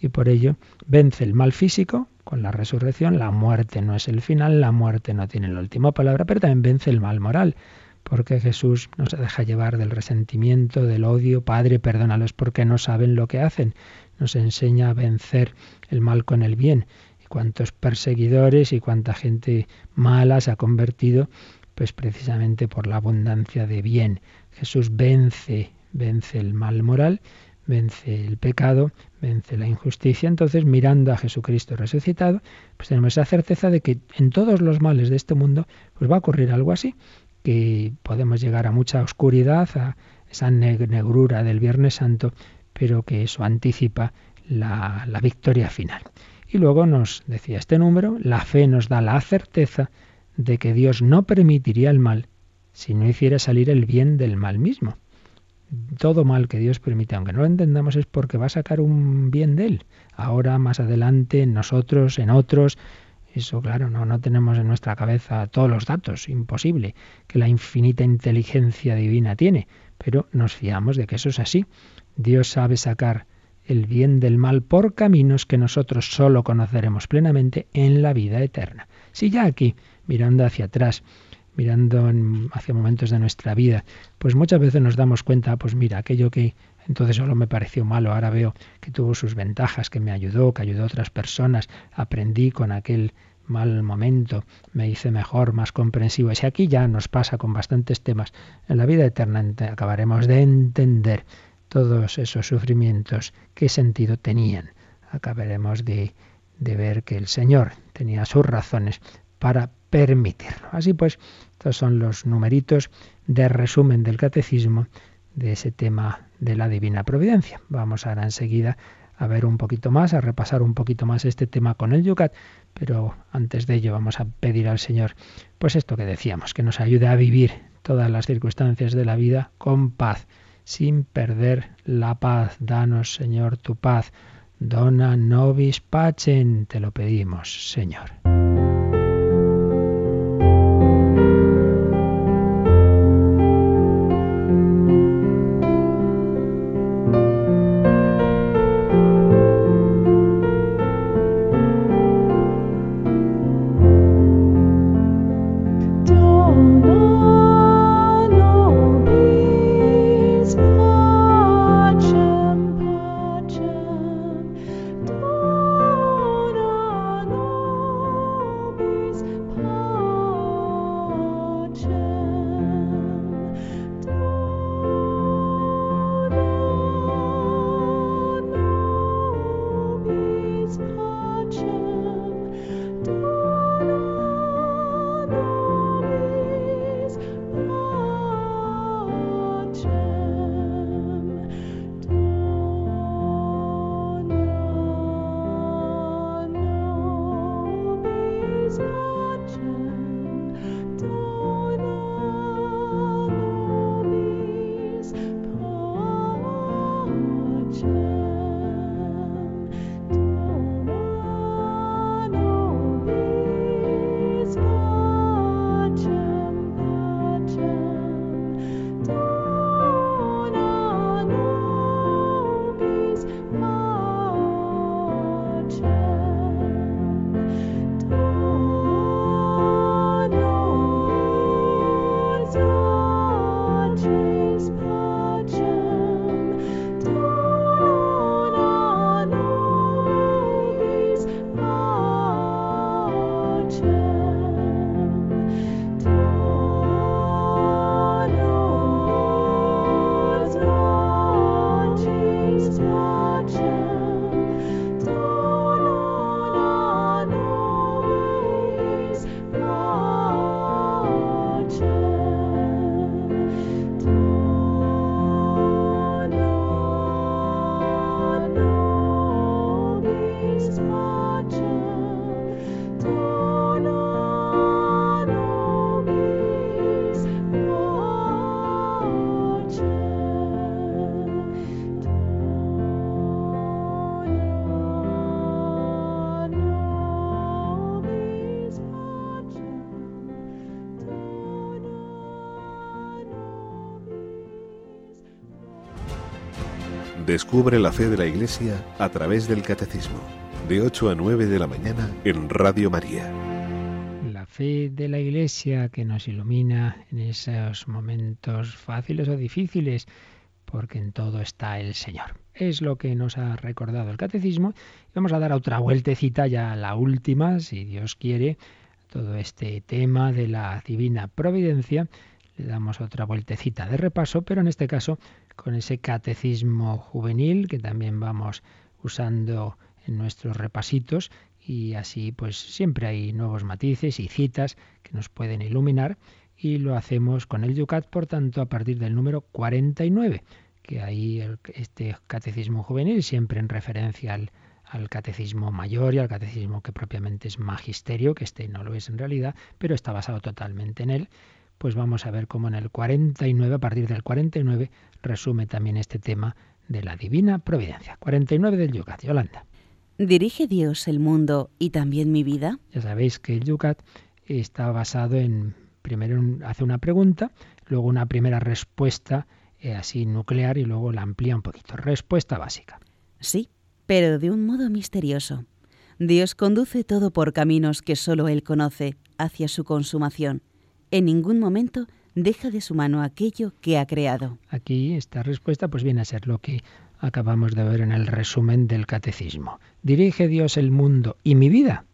y por ello vence el mal físico con la resurrección. La muerte no es el final, la muerte no tiene la última palabra, pero también vence el mal moral, porque Jesús no se deja llevar del resentimiento, del odio. Padre, perdónalos porque no saben lo que hacen. Nos enseña a vencer el mal con el bien. Y cuántos perseguidores y cuánta gente mala se ha convertido, pues precisamente por la abundancia de bien. Jesús vence, vence el mal moral vence el pecado, vence la injusticia. Entonces, mirando a Jesucristo resucitado, pues tenemos esa certeza de que en todos los males de este mundo, pues va a ocurrir algo así, que podemos llegar a mucha oscuridad, a esa negrura del Viernes Santo, pero que eso anticipa la, la victoria final. Y luego nos decía este número, la fe nos da la certeza de que Dios no permitiría el mal si no hiciera salir el bien del mal mismo todo mal que Dios permite, aunque no lo entendamos, es porque va a sacar un bien de él. Ahora, más adelante, en nosotros, en otros. Eso, claro, no, no tenemos en nuestra cabeza todos los datos, imposible, que la infinita inteligencia divina tiene, pero nos fiamos de que eso es así. Dios sabe sacar el bien del mal por caminos que nosotros solo conoceremos plenamente en la vida eterna. Si ya aquí, mirando hacia atrás, mirando hacia momentos de nuestra vida, pues muchas veces nos damos cuenta, pues mira, aquello que entonces solo me pareció malo, ahora veo que tuvo sus ventajas, que me ayudó, que ayudó a otras personas, aprendí con aquel mal momento, me hice mejor, más comprensivo. Y si aquí ya nos pasa con bastantes temas, en la vida eterna acabaremos de entender todos esos sufrimientos, qué sentido tenían. Acabaremos de, de ver que el Señor tenía sus razones para permitirlo. Así pues, estos son los numeritos de resumen del catecismo de ese tema de la divina providencia. Vamos ahora enseguida a ver un poquito más, a repasar un poquito más este tema con el Yucat, pero antes de ello vamos a pedir al Señor, pues esto que decíamos, que nos ayude a vivir todas las circunstancias de la vida con paz, sin perder la paz. Danos, Señor, tu paz. Dona nobis pacem, te lo pedimos, Señor. Descubre la fe de la Iglesia a través del Catecismo, de 8 a 9 de la mañana en Radio María. La fe de la Iglesia que nos ilumina en esos momentos fáciles o difíciles, porque en todo está el Señor. Es lo que nos ha recordado el Catecismo. Vamos a dar otra vueltecita, ya la última, si Dios quiere, todo este tema de la divina providencia. Le damos otra vueltecita de repaso, pero en este caso con ese catecismo juvenil que también vamos usando en nuestros repasitos y así pues siempre hay nuevos matices y citas que nos pueden iluminar y lo hacemos con el Yucat, por tanto, a partir del número 49, que ahí este catecismo juvenil siempre en referencia al, al catecismo mayor y al catecismo que propiamente es magisterio, que este no lo es en realidad, pero está basado totalmente en él, pues vamos a ver cómo en el 49, a partir del 49, resume también este tema de la divina providencia. 49 del Yucat, Yolanda. ¿Dirige Dios el mundo y también mi vida? Ya sabéis que el Yucat está basado en, primero hace una pregunta, luego una primera respuesta eh, así nuclear y luego la amplía un poquito. Respuesta básica. Sí, pero de un modo misterioso. Dios conduce todo por caminos que solo Él conoce hacia su consumación. En ningún momento deja de su mano aquello que ha creado. Aquí esta respuesta pues viene a ser lo que acabamos de ver en el resumen del catecismo. ¿Dirige Dios el mundo y mi vida?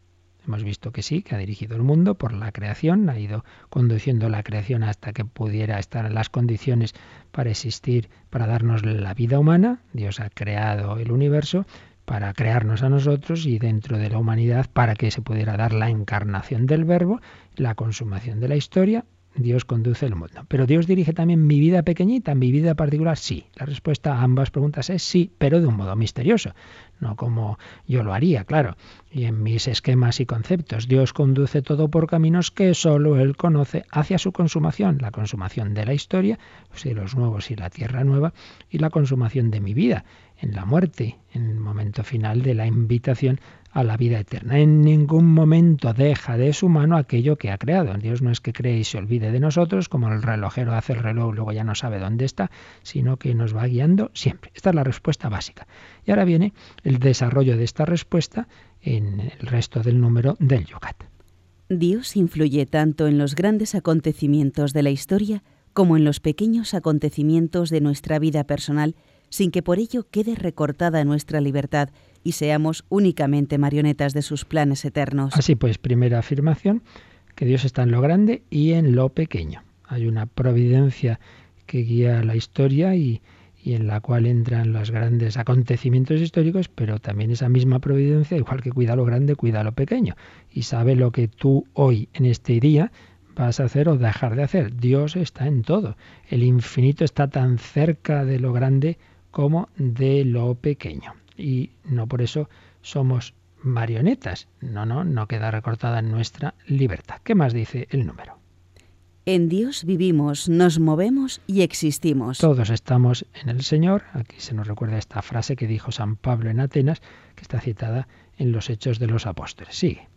Hemos visto que sí, que ha dirigido el mundo por la creación, ha ido conduciendo la creación hasta que pudiera estar en las condiciones para existir, para darnos la vida humana. Dios ha creado el universo para crearnos a nosotros y dentro de la humanidad para que se pudiera dar la encarnación del verbo, la consumación de la historia Dios conduce el mundo. Pero Dios dirige también mi vida pequeñita, mi vida particular, sí. La respuesta a ambas preguntas es sí, pero de un modo misterioso, no como yo lo haría, claro. Y en mis esquemas y conceptos, Dios conduce todo por caminos que solo Él conoce hacia su consumación, la consumación de la historia, los cielos nuevos y la tierra nueva, y la consumación de mi vida, en la muerte, en el momento final de la invitación a la vida eterna. En ningún momento deja de su mano aquello que ha creado. Dios no es que cree y se olvide de nosotros, como el relojero hace el reloj y luego ya no sabe dónde está, sino que nos va guiando siempre. Esta es la respuesta básica. Y ahora viene el desarrollo de esta respuesta en el resto del número del Yucat. Dios influye tanto en los grandes acontecimientos de la historia como en los pequeños acontecimientos de nuestra vida personal, sin que por ello quede recortada nuestra libertad y seamos únicamente marionetas de sus planes eternos. Así pues, primera afirmación, que Dios está en lo grande y en lo pequeño. Hay una providencia que guía la historia y, y en la cual entran los grandes acontecimientos históricos, pero también esa misma providencia, igual que cuida lo grande, cuida lo pequeño. Y sabe lo que tú hoy, en este día, vas a hacer o dejar de hacer. Dios está en todo. El infinito está tan cerca de lo grande como de lo pequeño y no por eso somos marionetas. No, no, no queda recortada en nuestra libertad. ¿Qué más dice el número? En Dios vivimos, nos movemos y existimos. Todos estamos en el Señor. Aquí se nos recuerda esta frase que dijo San Pablo en Atenas, que está citada en los Hechos de los Apóstoles. Sigue.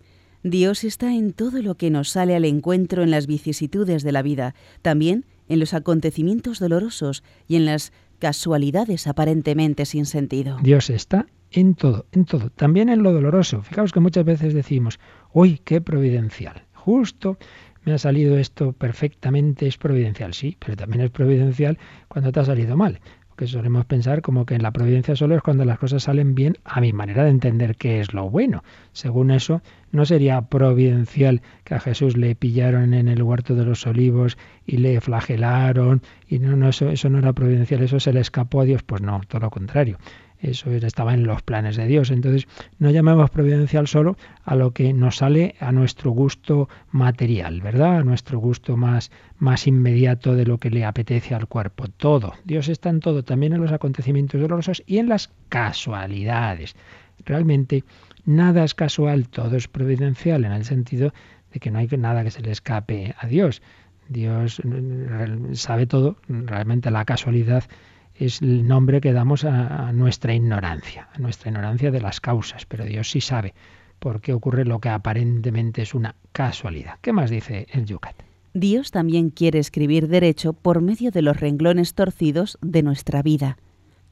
Dios está en todo lo que nos sale al encuentro en las vicisitudes de la vida, también en los acontecimientos dolorosos y en las casualidades aparentemente sin sentido. Dios está en todo, en todo, también en lo doloroso. Fijaos que muchas veces decimos, uy, qué providencial. Justo me ha salido esto perfectamente, es providencial, sí, pero también es providencial cuando te ha salido mal que solemos pensar como que en la providencia solo es cuando las cosas salen bien, a mi manera de entender qué es lo bueno. Según eso, no sería providencial que a Jesús le pillaron en el huerto de los olivos y le flagelaron, y no, no, eso, eso no era providencial, eso se le escapó a Dios, pues no, todo lo contrario. Eso estaba en los planes de Dios. Entonces, no llamemos providencial solo a lo que nos sale a nuestro gusto material, ¿verdad? A nuestro gusto más, más inmediato de lo que le apetece al cuerpo. Todo. Dios está en todo, también en los acontecimientos dolorosos y en las casualidades. Realmente nada es casual, todo es providencial en el sentido de que no hay nada que se le escape a Dios. Dios mm, sabe todo, realmente la casualidad es el nombre que damos a, nuestra ignorancia, a nuestra ignorancia de las causas, pero Dios sí sabe por qué ocurre lo que aparentemente es una casualidad. ¿Qué más dice el Yucat? Dios también quiere escribir derecho por medio de los renglones torcidos de nuestra vida.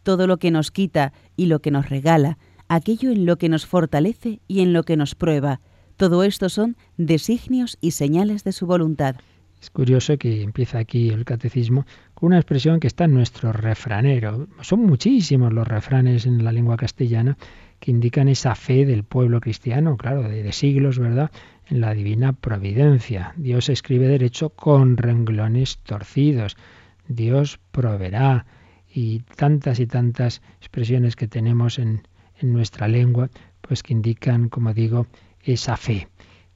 todo lo que nos quita y lo que nos regala, aquello en lo que nos fortalece y en lo que nos prueba. Todo esto son designios y señales de su voluntad. Es curioso que empieza aquí el catecismo con una expresión que está en nuestro refranero. Son muchísimos los refranes en la lengua castellana que indican esa fe del pueblo cristiano, claro, de, siglos, ¿verdad? En la divina providencia. Dios escribe derecho con renglones torcidos. Dios proveerá. Y tantas y tantas expresiones que tenemos en, en nuestra lengua, pues que indican, como digo, esa fe.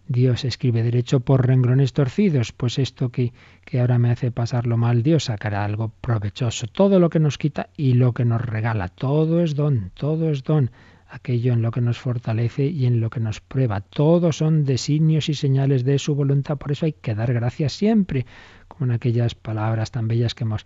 Dios escribe derecho por renglones torcidos, pues esto que, que ahora me hace pasarlo mal, Dios sacará algo provechoso. Todo lo que nos quita y lo que nos regala, todo es don, todo es don. Aquello en lo que nos fortalece y en lo que nos prueba. Todos son designios y señales de su voluntad. Por eso hay que dar gracias siempre, como en aquellas palabras tan bellas que hemos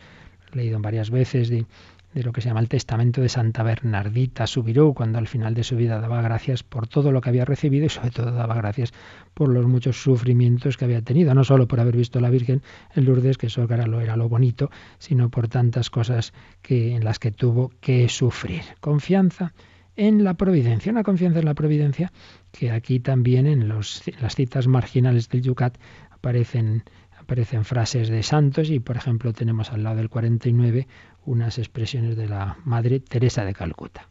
leído varias veces de de lo que se llama el testamento de Santa Bernardita Subirú, cuando al final de su vida daba gracias por todo lo que había recibido y sobre todo daba gracias por los muchos sufrimientos que había tenido, no solo por haber visto a la Virgen en Lourdes, que eso era lo, era lo bonito, sino por tantas cosas que, en las que tuvo que sufrir. Confianza en la providencia, una confianza en la providencia que aquí también en, los, las citas marginales del Yucat aparecen aparecen frases de santos y por ejemplo tenemos al lado del 49 unas expresiones de la Madre Teresa de Calcuta.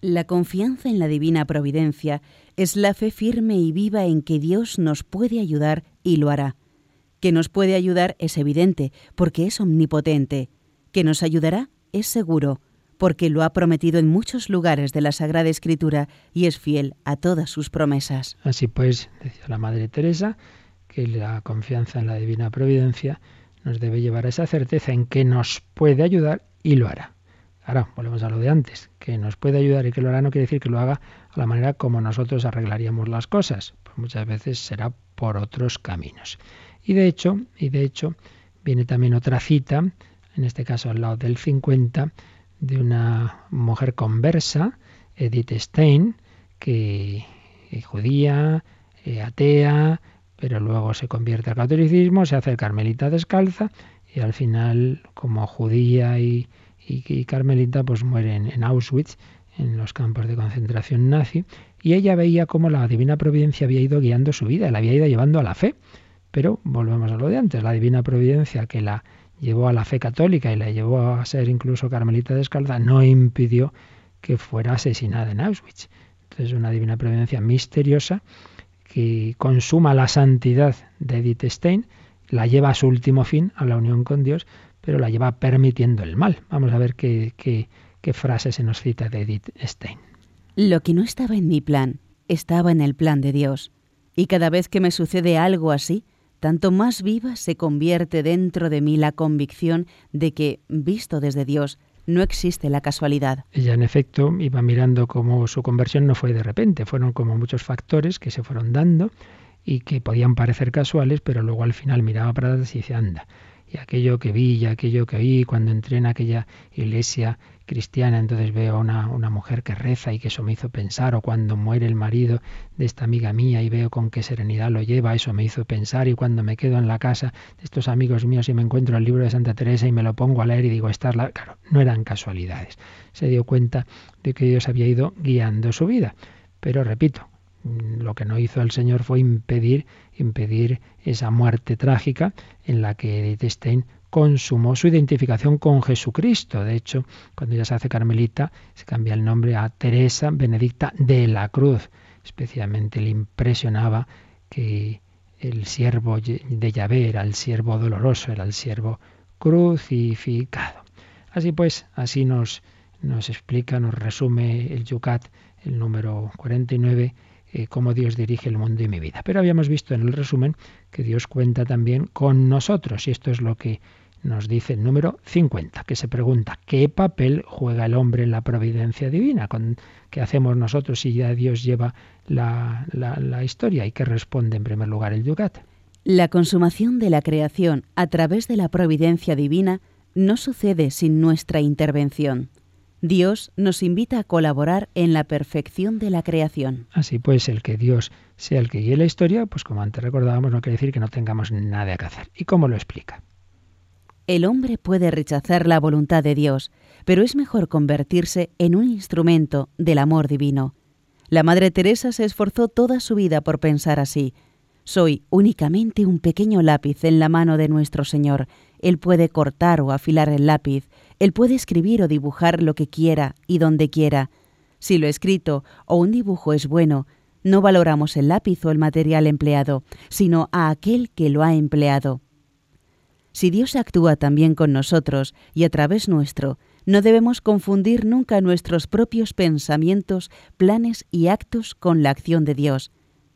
La confianza en la divina providencia es la fe firme y viva en que Dios nos puede ayudar y lo hará. Que nos puede ayudar es evidente, porque es omnipotente. Que nos ayudará es seguro, porque lo ha prometido en muchos lugares de la Sagrada Escritura y es fiel a todas sus promesas. Así pues, decía la Madre Teresa, que la confianza en la divina providencia nos debe llevar a esa certeza en que nos puede ayudar y lo hará. Ahora, volvemos a lo de antes, que nos puede ayudar y que lo hará no quiere decir que lo haga a la manera como nosotros arreglaríamos las cosas, pues muchas veces será por otros caminos. Y de hecho, y de hecho, viene también otra cita, en este caso al lado del 50, de una mujer conversa, Edith Stein, que es judía, eh, atea, pero luego se convierte al catolicismo, se hace carmelita descalza y al final, como judía y, carmelita, pues mueren en Auschwitz, en los campos de concentración nazi, y ella veía cómo la divina providencia había ido guiando su vida, la había ido llevando a la fe. Pero volvemos a lo de antes, la divina providencia que la llevó a la fe católica y la llevó a ser incluso carmelita descalza, no impidió que fuera asesinada en Auschwitz. Entonces una divina providencia misteriosa que consuma la santidad de Edith Stein, la lleva a su último fin, a la unión con Dios, pero la lleva permitiendo el mal. Vamos a ver qué, qué, qué frase se nos cita de Edith Stein. Lo que no estaba en mi plan, estaba en el plan de Dios. Y cada vez que me sucede algo así, tanto más viva se convierte dentro de mí la convicción de que, visto desde Dios, no existe la casualidad. Ella, en efecto, iba mirando cómo su conversión no fue de repente, fueron como muchos factores que se fueron dando y que podían parecer casuales, pero luego al final miraba para atrás y decía, anda, y aquello que vi y aquello que oí cuando entré en aquella iglesia cristiana, entonces veo a una, una, mujer que reza y que eso me hizo pensar, o cuando muere el marido de esta amiga mía y veo con qué serenidad lo lleva, eso me hizo pensar, y cuando me quedo en la casa de estos amigos míos y me encuentro el libro de Santa Teresa y me lo pongo a leer y digo, esta la... Claro, no eran casualidades. Se dio cuenta de que Dios había ido guiando su vida. Pero repito, lo que no hizo el Señor fue impedir, impedir esa muerte trágica en la que Edith Stein consumó su identificación con Jesucristo. De hecho, cuando ella se hace carmelita, se cambia el nombre a Teresa Benedicta de la Cruz. Especialmente le impresionaba que el siervo de Yahvé era el siervo doloroso, era el siervo crucificado. Así pues, así nos, nos explica, nos resume el Yucat, el número 49, eh, cómo Dios dirige el mundo y mi vida. Pero habíamos visto en el resumen que Dios cuenta también con nosotros y esto es lo que nos dice el número 50, que se pregunta qué papel juega el hombre en la providencia divina, qué hacemos nosotros si ya Dios lleva la, historia y qué responde en primer lugar el Yucat. La consumación de la creación a través de la providencia divina no sucede sin nuestra intervención. Dios nos invita a colaborar en la perfección de la creación. Así pues, el que Dios sea el que guíe la historia, pues como antes recordábamos, no quiere decir que no tengamos nada que hacer. ¿Y cómo lo explica? El hombre puede rechazar la voluntad de Dios, pero es mejor convertirse en un instrumento del amor divino. La Madre Teresa se esforzó toda su vida por pensar así. Soy únicamente un pequeño lápiz en la mano de nuestro Señor. Él puede cortar o afilar el lápiz, Él puede escribir o dibujar lo que quiera y donde quiera. Si lo escrito o un dibujo es bueno, no valoramos el lápiz o el material empleado, sino a aquel que lo ha empleado. Si Dios actúa también con nosotros y a través nuestro, no debemos confundir nunca nuestros propios pensamientos, planes y actos con la acción de Dios.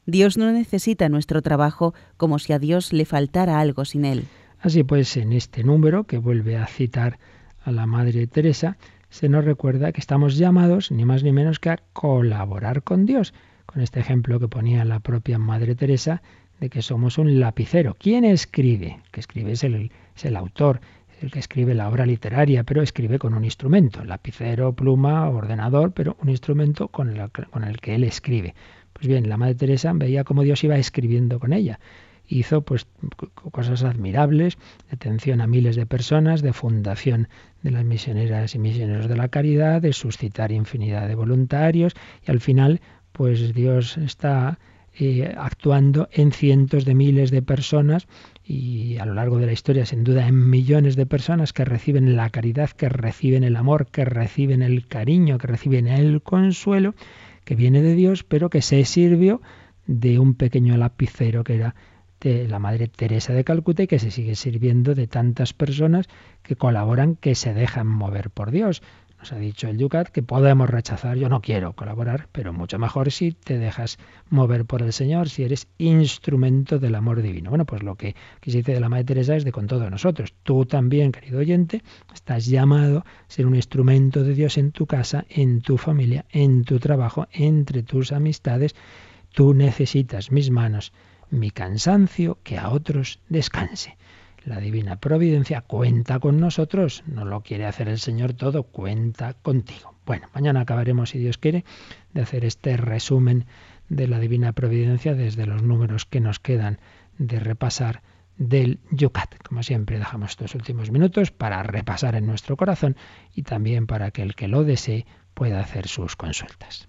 Dios no necesita nuestro trabajo como si a Dios le faltara algo sin él. Así pues, en este número que vuelve a citar a la Madre Teresa, se nos recuerda que estamos llamados ni más ni menos que a colaborar con Dios, con este ejemplo que ponía la propia Madre Teresa de que somos un lapicero. ¿Quién escribe? El que escribe es el, autor, el que escribe la obra literaria, pero escribe con un instrumento, lapicero, pluma, ordenador, pero un instrumento con con el que él escribe. Pues bien, la Madre Teresa veía cómo Dios iba escribiendo con ella. Hizo pues cosas admirables, atención a miles de personas, de fundación de las misioneras y misioneros de la caridad, de suscitar infinidad de voluntarios y al final pues Dios está eh, actuando en cientos de miles de personas y a lo largo de la historia, sin duda, en millones de personas que reciben la caridad, que reciben el amor, que reciben el cariño, que reciben el consuelo, que viene de Dios, pero que se sirvió de un pequeño lapicero que era de la Madre Teresa de Calcuta y que se sigue sirviendo de tantas personas que colaboran, que se dejan mover por Dios. Nos ha dicho el Yucat que podemos rechazar, yo no quiero colaborar, pero mucho mejor si te dejas mover por el Señor, si eres instrumento del amor divino. Bueno, pues lo que, que se dice de la Madre Teresa es de con todos nosotros. Tú también, querido oyente, estás llamado a ser un instrumento de Dios en tu casa, en tu familia, en tu trabajo, entre tus amistades. Tú necesitas mis manos, mi cansancio, que a otros descanse. La divina providencia cuenta con nosotros, no lo quiere hacer el Señor todo, cuenta contigo. Bueno, mañana acabaremos, si Dios quiere, de hacer este resumen de la divina providencia desde los números que nos quedan de repasar del Yucat. Como siempre, dejamos estos últimos minutos para repasar en nuestro corazón y también para que el que lo desee pueda hacer sus consultas.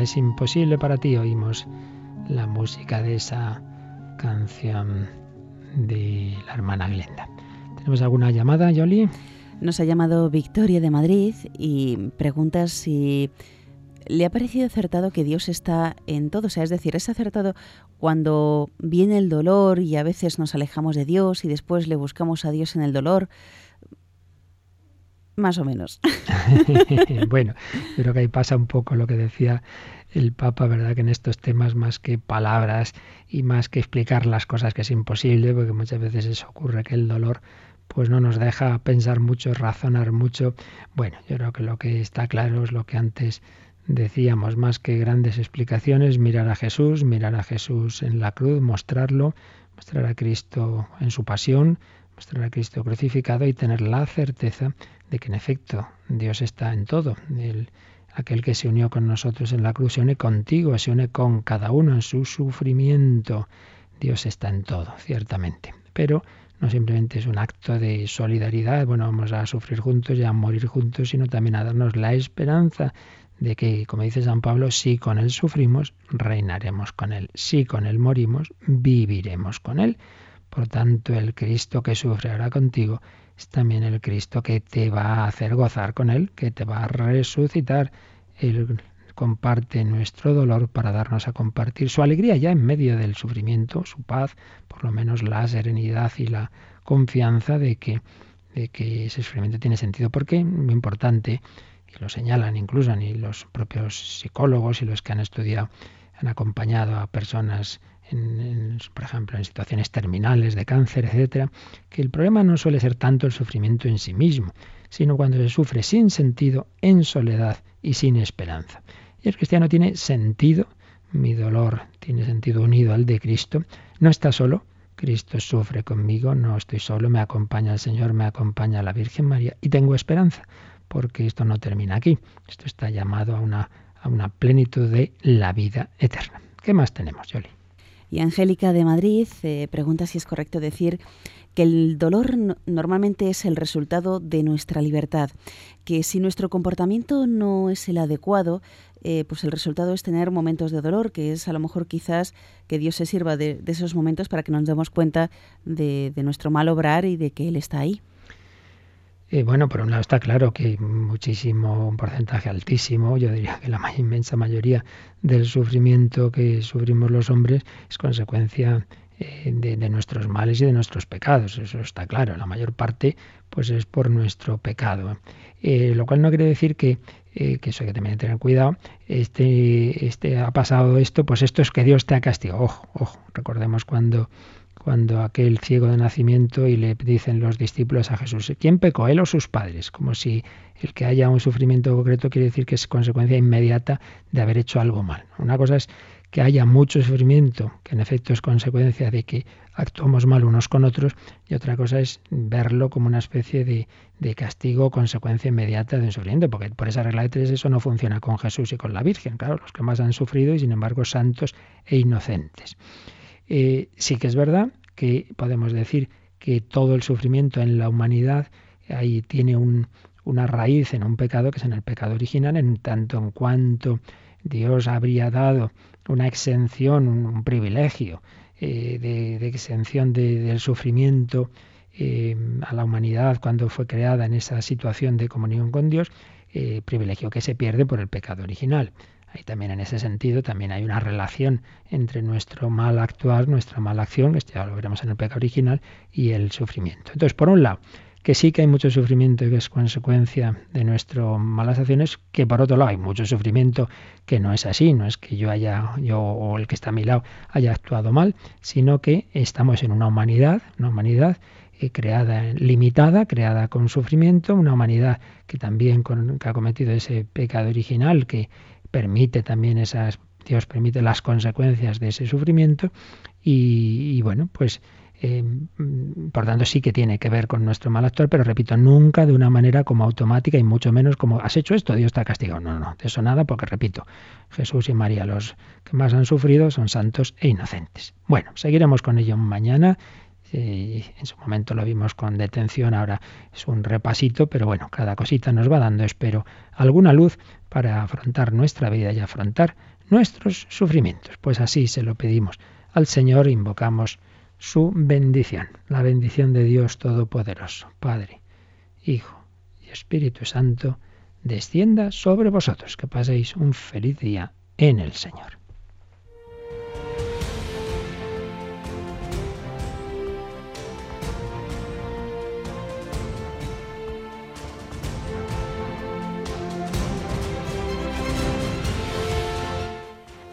es imposible para ti, oímos la música de esa canción de la hermana Glenda. ¿Tenemos alguna llamada, Yoli? Nos ha llamado Victoria de Madrid y pregunta si le ha parecido acertado que Dios está en todo. O sea, es decir, es acertado cuando viene el dolor y a veces nos alejamos de Dios y después le buscamos a Dios en el dolor. Más o menos. [LAUGHS] [LAUGHS] bueno, creo que ahí pasa un poco lo que decía el Papa, ¿verdad? Que en estos temas, más que palabras y más que explicar las cosas, que es imposible, porque muchas veces eso ocurre, que el dolor pues no nos deja pensar mucho, razonar mucho. Bueno, yo creo que lo que está claro es lo que antes decíamos, más que grandes explicaciones, mirar a Jesús, mirar a Jesús en la cruz, mostrarlo, mostrar a Cristo en su pasión, mostrar a Cristo crucificado y tener la certeza de que en efecto Dios está en todo. El, aquel que se unió con nosotros en la cruz se une contigo, se une con cada uno en su sufrimiento. Dios está en todo, ciertamente. Pero no simplemente es un acto de solidaridad, bueno, vamos a sufrir juntos y a morir juntos, sino también a darnos la esperanza de que, como dice San Pablo, si con Él sufrimos, reinaremos con Él. Si con Él morimos, viviremos con Él. Por tanto, el Cristo que sufre ahora contigo es también el Cristo que te va a hacer gozar con Él, que te va a resucitar. Él comparte nuestro dolor para darnos a compartir su alegría ya en medio del sufrimiento, su paz, por lo menos la serenidad y la confianza de que, ese sufrimiento tiene sentido. Porque muy importante, y lo señalan incluso ni los propios psicólogos y los que han estudiado, han acompañado a personas en, por ejemplo, en situaciones terminales de cáncer, etcétera, que el problema no suele ser tanto el sufrimiento en sí mismo, sino cuando se sufre sin sentido, en soledad y sin esperanza. Y el cristiano tiene sentido, mi dolor tiene sentido unido al de Cristo, no está solo, Cristo sufre conmigo, no estoy solo, me acompaña el Señor, me acompaña la Virgen María y tengo esperanza, porque esto no termina aquí, esto está llamado a una, a una plenitud de la vida eterna. ¿Qué más tenemos, Yoli? Y Angélica de Madrid eh, pregunta si es correcto decir que el dolor normalmente es el resultado de nuestra libertad, que si nuestro comportamiento no es el adecuado, eh, pues el resultado es tener momentos de dolor, que es a lo mejor quizás que Dios se sirva de, esos momentos para que nos demos cuenta de, de nuestro mal obrar y de que Él está ahí. Eh, bueno, por un lado está claro que muchísimo, un porcentaje altísimo, yo diría que la inmensa mayoría del sufrimiento que sufrimos los hombres es consecuencia eh, de, nuestros males y de nuestros pecados. Eso está claro. La mayor parte, pues, es por nuestro pecado. Eh, lo cual no quiere decir que, que eso hay que también tener cuidado. Este, este ha pasado esto, pues esto es que Dios te ha castigado. Ojo, ojo. Recordemos cuando cuando aquel ciego de nacimiento y le dicen los discípulos a Jesús, ¿quién pecó, él o sus padres? Como si el que haya un sufrimiento concreto quiere decir que es consecuencia inmediata de haber hecho algo mal. Una cosa es que haya mucho sufrimiento, que en efecto es consecuencia de que actuamos mal unos con otros, y otra cosa es verlo como una especie de, castigo consecuencia inmediata de un sufrimiento, porque por esa regla de tres eso no funciona con Jesús y con la Virgen, claro, los que más han sufrido y sin embargo santos e inocentes. Eh, sí que es verdad que podemos decir que todo el sufrimiento en la humanidad ahí tiene una raíz en un pecado que es en el pecado original, en tanto en cuanto Dios habría dado una exención, un, privilegio eh, de, exención del sufrimiento eh, a la humanidad cuando fue creada en esa situación de comunión con Dios, privilegio que se pierde por el pecado original. Ahí también en ese sentido también hay una relación entre nuestro mal actuar, nuestra mala acción, que ya lo veremos en el pecado original, y el sufrimiento. Entonces, por un lado, que sí que hay mucho sufrimiento que es consecuencia de nuestras malas acciones, que por otro lado hay mucho sufrimiento que no es así, no es que yo haya, yo o el que está a mi lado haya actuado mal, sino que estamos en una humanidad, una humanidad eh, creada limitada, creada con sufrimiento, una humanidad que también que ha cometido ese pecado original que permite también esas, Dios permite las consecuencias de ese sufrimiento y, bueno, pues eh, por tanto sí que tiene que ver con nuestro mal actuar, pero repito, nunca de una manera como automática y mucho menos como has hecho esto, Dios te ha castigado. No, no, de eso nada, porque repito, Jesús y María los que más han sufrido son santos e inocentes. Bueno, seguiremos con ello mañana en su momento lo vimos con detención, ahora es un repasito, pero bueno, cada cosita nos va dando, espero, alguna luz para afrontar nuestra vida y afrontar nuestros sufrimientos. Pues así se lo pedimos al Señor, invocamos su bendición, la bendición de Dios Todopoderoso, Padre, Hijo y Espíritu Santo, descienda sobre vosotros, que paséis un feliz día en el Señor.